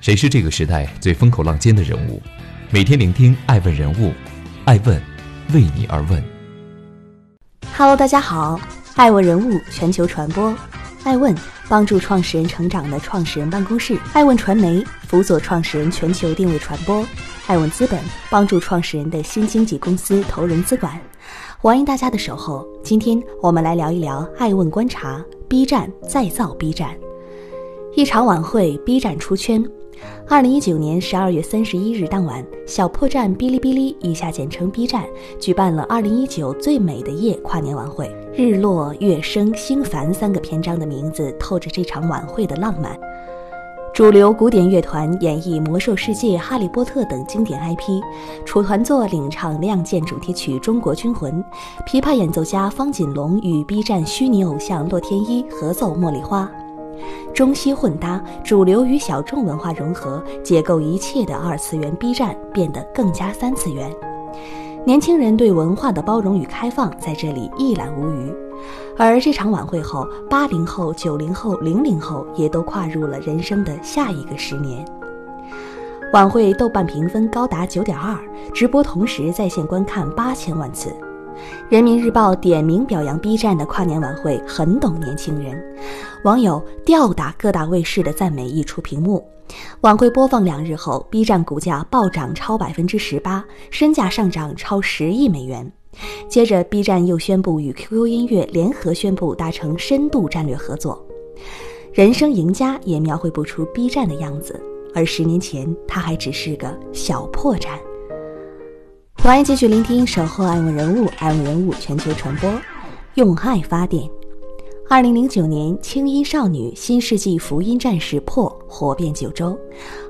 谁是这个时代最风口浪尖的人物？每天聆听爱问人物，爱问为你而问。Hello，大家好，爱问人物全球传播，爱问帮助创始人成长的创始人办公室，爱问传媒辅佐创始人全球定位传播，爱问资本帮助创始人的新经纪公司投融资管。欢迎大家的守候，今天我们来聊一聊爱问观察，B 站再造 B 站。一场晚会，B 站出圈。二零一九年十二月三十一日当晚，小破站哔哩哔哩（以下简称 B 站）举办了二零一九最美的夜跨年晚会。日落、月升、星繁三个篇章的名字透着这场晚会的浪漫。主流古典乐团演绎《魔兽世界》《哈利波特》等经典 IP，楚团座领唱《亮剑》主题曲《中国军魂》，琵琶演奏家方锦龙与 B 站虚拟偶像洛天依合奏《茉莉花》。中西混搭，主流与小众文化融合，解构一切的二次元 B 站变得更加三次元。年轻人对文化的包容与开放在这里一览无余。而这场晚会后，八零后、九零后、零零后也都跨入了人生的下一个十年。晚会豆瓣评分高达九点二，直播同时在线观看八千万次。人民日报点名表扬 B 站的跨年晚会很懂年轻人，网友吊打各大卫视的赞美溢出屏幕。晚会播放两日后，B 站股价暴涨超百分之十八，身价上涨超十亿美元。接着，B 站又宣布与 QQ 音乐联合宣布达成深度战略合作。人生赢家也描绘不出 B 站的样子，而十年前，它还只是个小破站。欢迎继续聆听《守候爱问人物》，爱问人物全球传播，用爱发电。二零零九年，轻音少女、新世纪福音战士破火遍九州。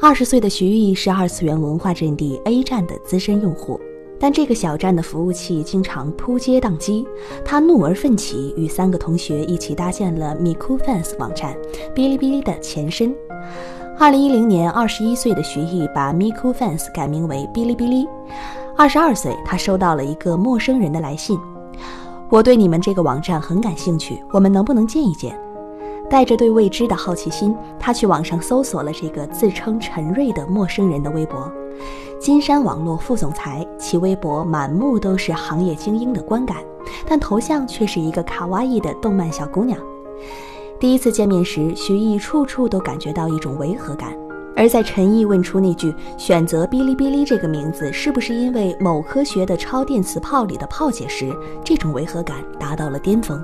二十岁的徐艺是二次元文化阵地 A 站的资深用户，但这个小站的服务器经常扑街宕机，他怒而奋起，与三个同学一起搭建了 MikuFans 网站，哔哩哔哩的前身。二零一零年，二十一岁的徐艺把 MikuFans 改名为哔哩哔哩。二十二岁，他收到了一个陌生人的来信。我对你们这个网站很感兴趣，我们能不能见一见？带着对未知的好奇心，他去网上搜索了这个自称陈瑞的陌生人的微博。金山网络副总裁，其微博满目都是行业精英的观感，但头像却是一个卡哇伊的动漫小姑娘。第一次见面时，徐艺处处都感觉到一种违和感。而在陈毅问出那句“选择哔哩哔哩这个名字是不是因为某科学的超电磁炮里的炮姐”时，这种违和感达到了巅峰。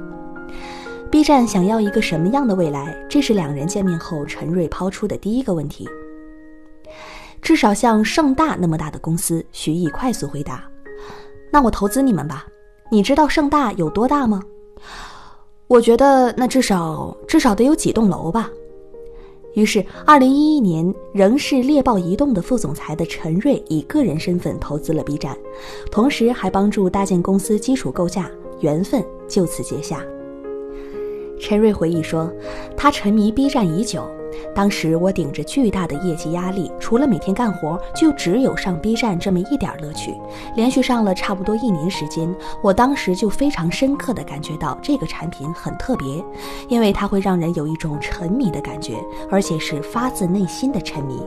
B 站想要一个什么样的未来？这是两人见面后陈瑞抛出的第一个问题。至少像盛大那么大的公司，徐毅快速回答：“那我投资你们吧。你知道盛大有多大吗？我觉得那至少至少得有几栋楼吧。”于是，二零一一年，仍是猎豹移动的副总裁的陈瑞以个人身份投资了 B 站，同时还帮助搭建公司基础构架，缘分就此结下。陈瑞回忆说：“他沉迷 B 站已久。”当时我顶着巨大的业绩压力，除了每天干活，就只有上 B 站这么一点乐趣。连续上了差不多一年时间，我当时就非常深刻地感觉到这个产品很特别，因为它会让人有一种沉迷的感觉，而且是发自内心的沉迷。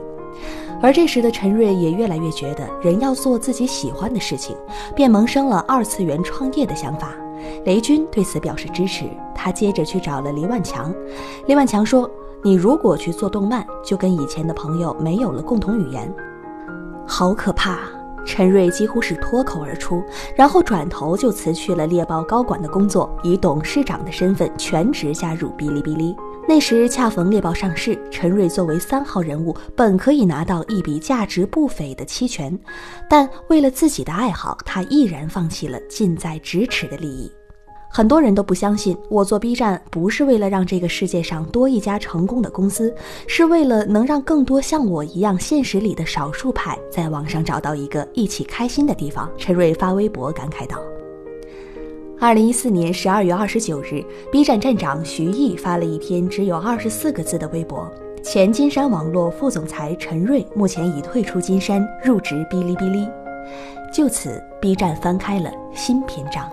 而这时的陈瑞也越来越觉得人要做自己喜欢的事情，便萌生了二次元创业的想法。雷军对此表示支持，他接着去找了黎万强。黎万强说。你如果去做动漫，就跟以前的朋友没有了共同语言，好可怕！陈瑞几乎是脱口而出，然后转头就辞去了猎豹高管的工作，以董事长的身份全职加入哔哩哔哩。那时恰逢猎豹上市，陈瑞作为三号人物，本可以拿到一笔价值不菲的期权，但为了自己的爱好，他毅然放弃了近在咫尺的利益。很多人都不相信，我做 B 站不是为了让这个世界上多一家成功的公司，是为了能让更多像我一样现实里的少数派在网上找到一个一起开心的地方。陈瑞发微博感慨道。二零一四年十二月二十九日，B 站站长徐艺发了一篇只有二十四个字的微博：前金山网络副总裁陈瑞目前已退出金山，入职哔哩哔哩。就此，B 站翻开了新篇章。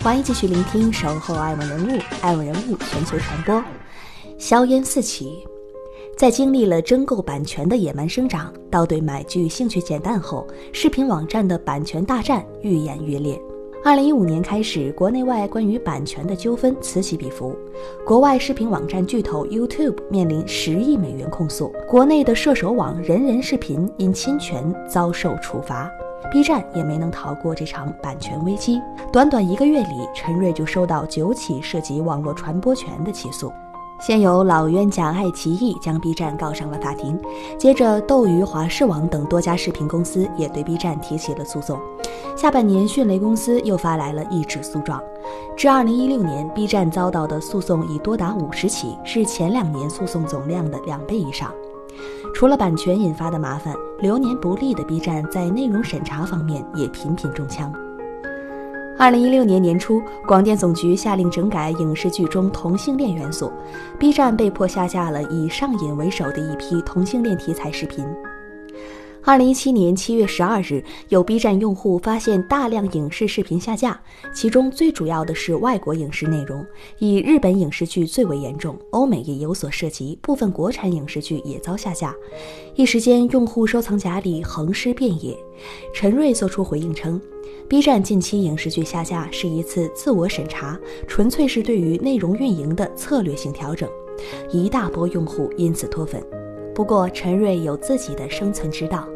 欢迎继续聆听《守候爱问人物》，爱问人物全球传播。硝烟四起，在经历了争购版权的野蛮生长，到对买剧兴趣减淡后，视频网站的版权大战愈演愈烈。二零一五年开始，国内外关于版权的纠纷此起彼伏。国外视频网站巨头 YouTube 面临十亿美元控诉，国内的射手网人人视频因侵权遭受处罚，B 站也没能逃过这场版权危机。短短一个月里，陈瑞就收到九起涉及网络传播权的起诉。先由老冤家爱奇艺将 B 站告上了法庭，接着斗鱼、华视网等多家视频公司也对 B 站提起了诉讼。下半年，迅雷公司又发来了一纸诉状。至2016年，B 站遭到的诉讼已多达五十起，是前两年诉讼总量的两倍以上。除了版权引发的麻烦，流年不利的 B 站在内容审查方面也频频中枪。二零一六年年初，广电总局下令整改影视剧中同性恋元素，B 站被迫下架了以上瘾为首的一批同性恋题材视频。二零一七年七月十二日，有 B 站用户发现大量影视视频下架，其中最主要的是外国影视内容，以日本影视剧最为严重，欧美也有所涉及，部分国产影视剧也遭下架。一时间，用户收藏夹里横尸遍野。陈瑞作出回应称。B 站近期影视剧下架是一次自我审查，纯粹是对于内容运营的策略性调整，一大波用户因此脱粉。不过陈瑞有自己的生存之道，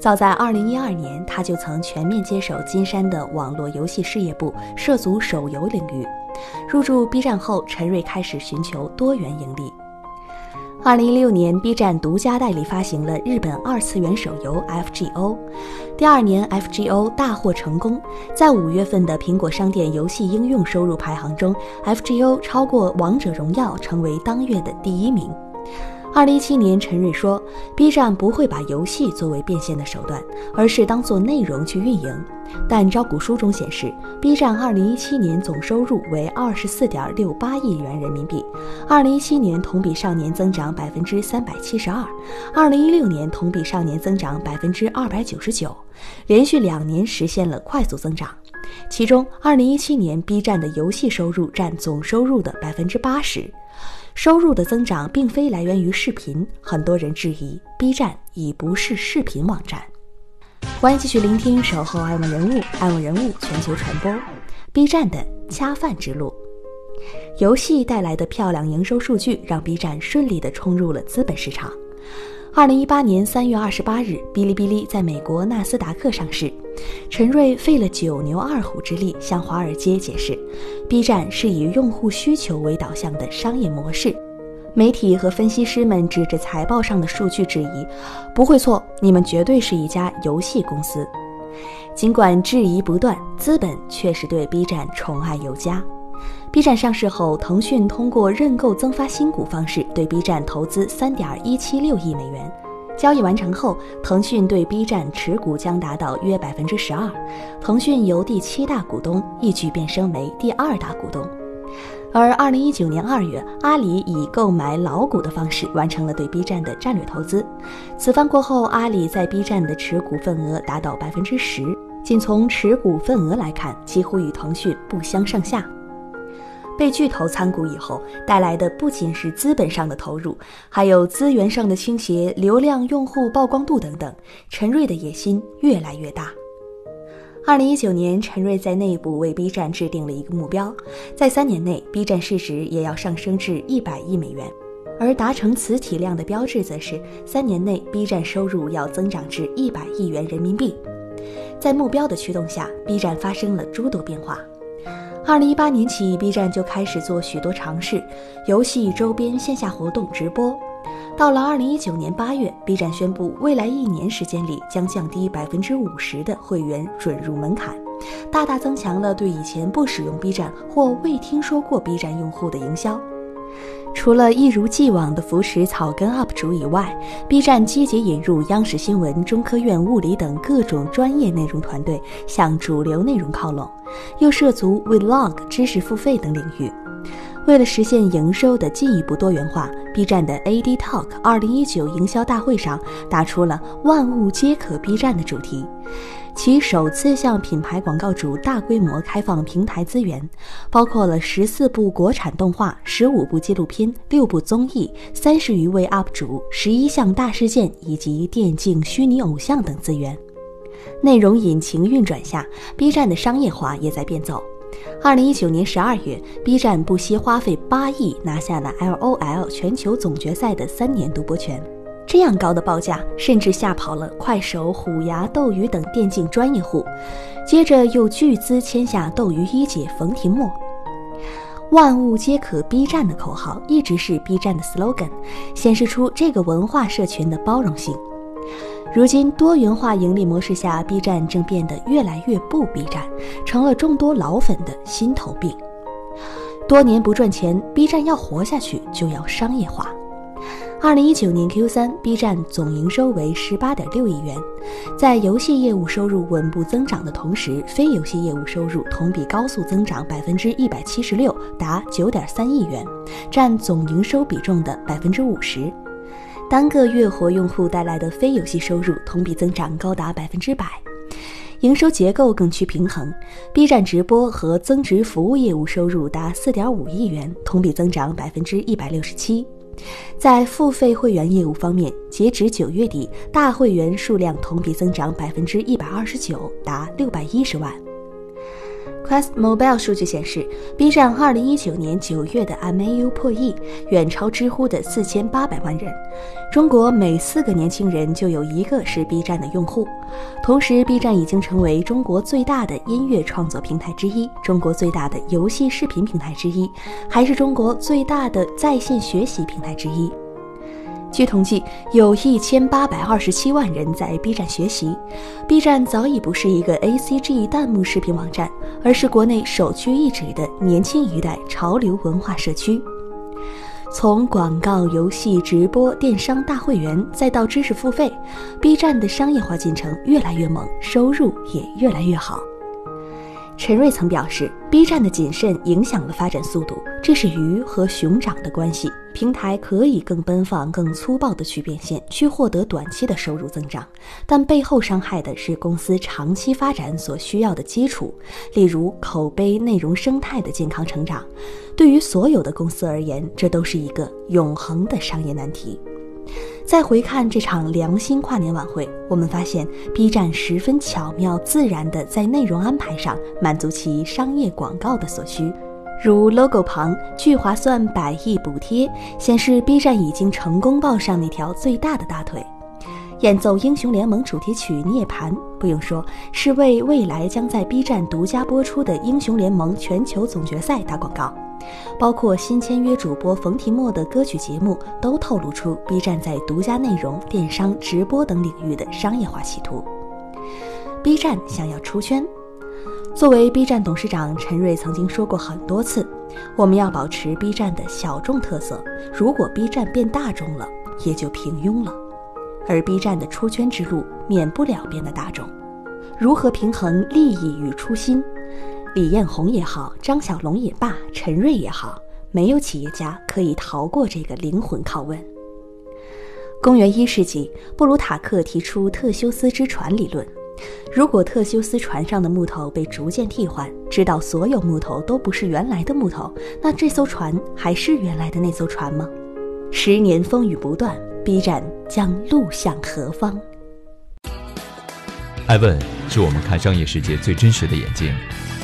早在2012年他就曾全面接手金山的网络游戏事业部，涉足手游领域。入驻 B 站后，陈瑞开始寻求多元盈利。二零一六年，B 站独家代理发行了日本二次元手游 FGO。第二年，FGO 大获成功，在五月份的苹果商店游戏应用收入排行中，FGO 超过王者荣耀，成为当月的第一名。二零一七年，陈瑞说：“B 站不会把游戏作为变现的手段，而是当做内容去运营。”但招股书中显示，B 站二零一七年总收入为二十四点六八亿元人民币，二零一七年同比上年增长百分之三百七十二，二零一六年同比上年增长百分之二百九十九，连续两年实现了快速增长。其中，二零一七年 B 站的游戏收入占总收入的百分之八十。收入的增长并非来源于视频，很多人质疑 B 站已不是视频网站。欢迎继续聆听《守候爱问人物》，爱问人物全球传播。B 站的恰饭之路，游戏带来的漂亮营收数据让 B 站顺利地冲入了资本市场。二零一八年三月二十八日，哔哩哔哩在美国纳斯达克上市。陈瑞费了九牛二虎之力向华尔街解释，B 站是以用户需求为导向的商业模式。媒体和分析师们指着财报上的数据质疑：“不会错，你们绝对是一家游戏公司。”尽管质疑不断，资本确实对 B 站宠爱有加。B 站上市后，腾讯通过认购增发新股方式对 B 站投资三点一七六亿美元。交易完成后，腾讯对 B 站持股将达到约百分之十二，腾讯由第七大股东一举变身为第二大股东。而二零一九年二月，阿里以购买老股的方式完成了对 B 站的战略投资。此番过后，阿里在 B 站的持股份额达到百分之十，仅从持股份额来看，几乎与腾讯不相上下。被巨头参股以后，带来的不仅是资本上的投入，还有资源上的倾斜、流量、用户曝光度等等。陈瑞的野心越来越大。二零一九年，陈瑞在内部为 B 站制定了一个目标，在三年内，B 站市值也要上升至一百亿美元。而达成此体量的标志，则是三年内 B 站收入要增长至一百亿元人民币。在目标的驱动下，B 站发生了诸多变化。二零一八年起，B 站就开始做许多尝试，游戏周边线下活动直播。到了二零一九年八月，B 站宣布未来一年时间里将降低百分之五十的会员准入门槛，大大增强了对以前不使用 B 站或未听说过 B 站用户的营销。除了一如既往的扶持草根 UP 主以外，B 站积极引入央视新闻、中科院物理等各种专业内容团队，向主流内容靠拢，又涉足 Vlog、知识付费等领域。为了实现营收的进一步多元化，B 站的 AD Talk 二零一九营销大会上打出了“万物皆可 B 站”的主题。其首次向品牌广告主大规模开放平台资源，包括了十四部国产动画、十五部纪录片、六部综艺、三十余位 UP 主、十一项大事件以及电竞虚拟偶像等资源。内容引擎运转下，B 站的商业化也在变奏。二零一九年十二月，B 站不惜花费八亿拿下了 LOL 全球总决赛的三年独播权。这样高的报价，甚至吓跑了快手、虎牙、斗鱼等电竞专业户。接着又巨资签下斗鱼一姐冯提莫。万物皆可 B 站的口号一直是 B 站的 slogan，显示出这个文化社群的包容性。如今多元化盈利模式下，B 站正变得越来越不 B 站，成了众多老粉的心头病。多年不赚钱，B 站要活下去就要商业化。二零一九年 Q 三，B 站总营收为十八点六亿元，在游戏业务收入稳步增长的同时，非游戏业务收入同比高速增长百分之一百七十六，达九点三亿元，占总营收比重的百分之五十。单个月活用户带来的非游戏收入同比增长高达百分之百，营收结构更趋平衡。B 站直播和增值服务业务收入达四点五亿元，同比增长百分之一百六十七。在付费会员业务方面，截止九月底，大会员数量同比增长百分之一百二十九，达六百一十万。Quest Mobile 数据显示，B 站2019年9月的 MAU 破亿，远超知乎的4800万人。中国每四个年轻人就有一个是 B 站的用户。同时，B 站已经成为中国最大的音乐创作平台之一，中国最大的游戏视频平台之一，还是中国最大的在线学习平台之一。据统计，有一千八百二十七万人在 B 站学习。B 站早已不是一个 ACG 弹幕视频网站，而是国内首屈一指的年轻一代潮流文化社区。从广告、游戏、直播、电商、大会员，再到知识付费，B 站的商业化进程越来越猛，收入也越来越好。陈瑞曾表示，B 站的谨慎影响了发展速度，这是鱼和熊掌的关系。平台可以更奔放、更粗暴地去变现，去获得短期的收入增长，但背后伤害的是公司长期发展所需要的基础，例如口碑、内容生态的健康成长。对于所有的公司而言，这都是一个永恒的商业难题。再回看这场良心跨年晚会，我们发现 B 站十分巧妙自然地在内容安排上满足其商业广告的所需，如 logo 旁聚划算百亿补贴，显示 B 站已经成功抱上那条最大的大腿。演奏英雄联盟主题曲《涅槃》，不用说，是为未来将在 B 站独家播出的英雄联盟全球总决赛打广告。包括新签约主播冯提莫的歌曲节目，都透露出 B 站在独家内容、电商、直播等领域的商业化企图。B 站想要出圈，作为 B 站董事长陈瑞曾经说过很多次，我们要保持 B 站的小众特色。如果 B 站变大众了，也就平庸了。而 B 站的出圈之路免不了变得大众。如何平衡利益与初心？李彦宏也好，张小龙也罢，陈瑞也好，没有企业家可以逃过这个灵魂拷问。公元一世纪，布鲁塔克提出特修斯之船理论。如果特修斯船上的木头被逐渐替换，直到所有木头都不是原来的木头，那这艘船还是原来的那艘船吗？十年风雨不断，B 站将路向何方？爱问是我们看商业世界最真实的眼睛。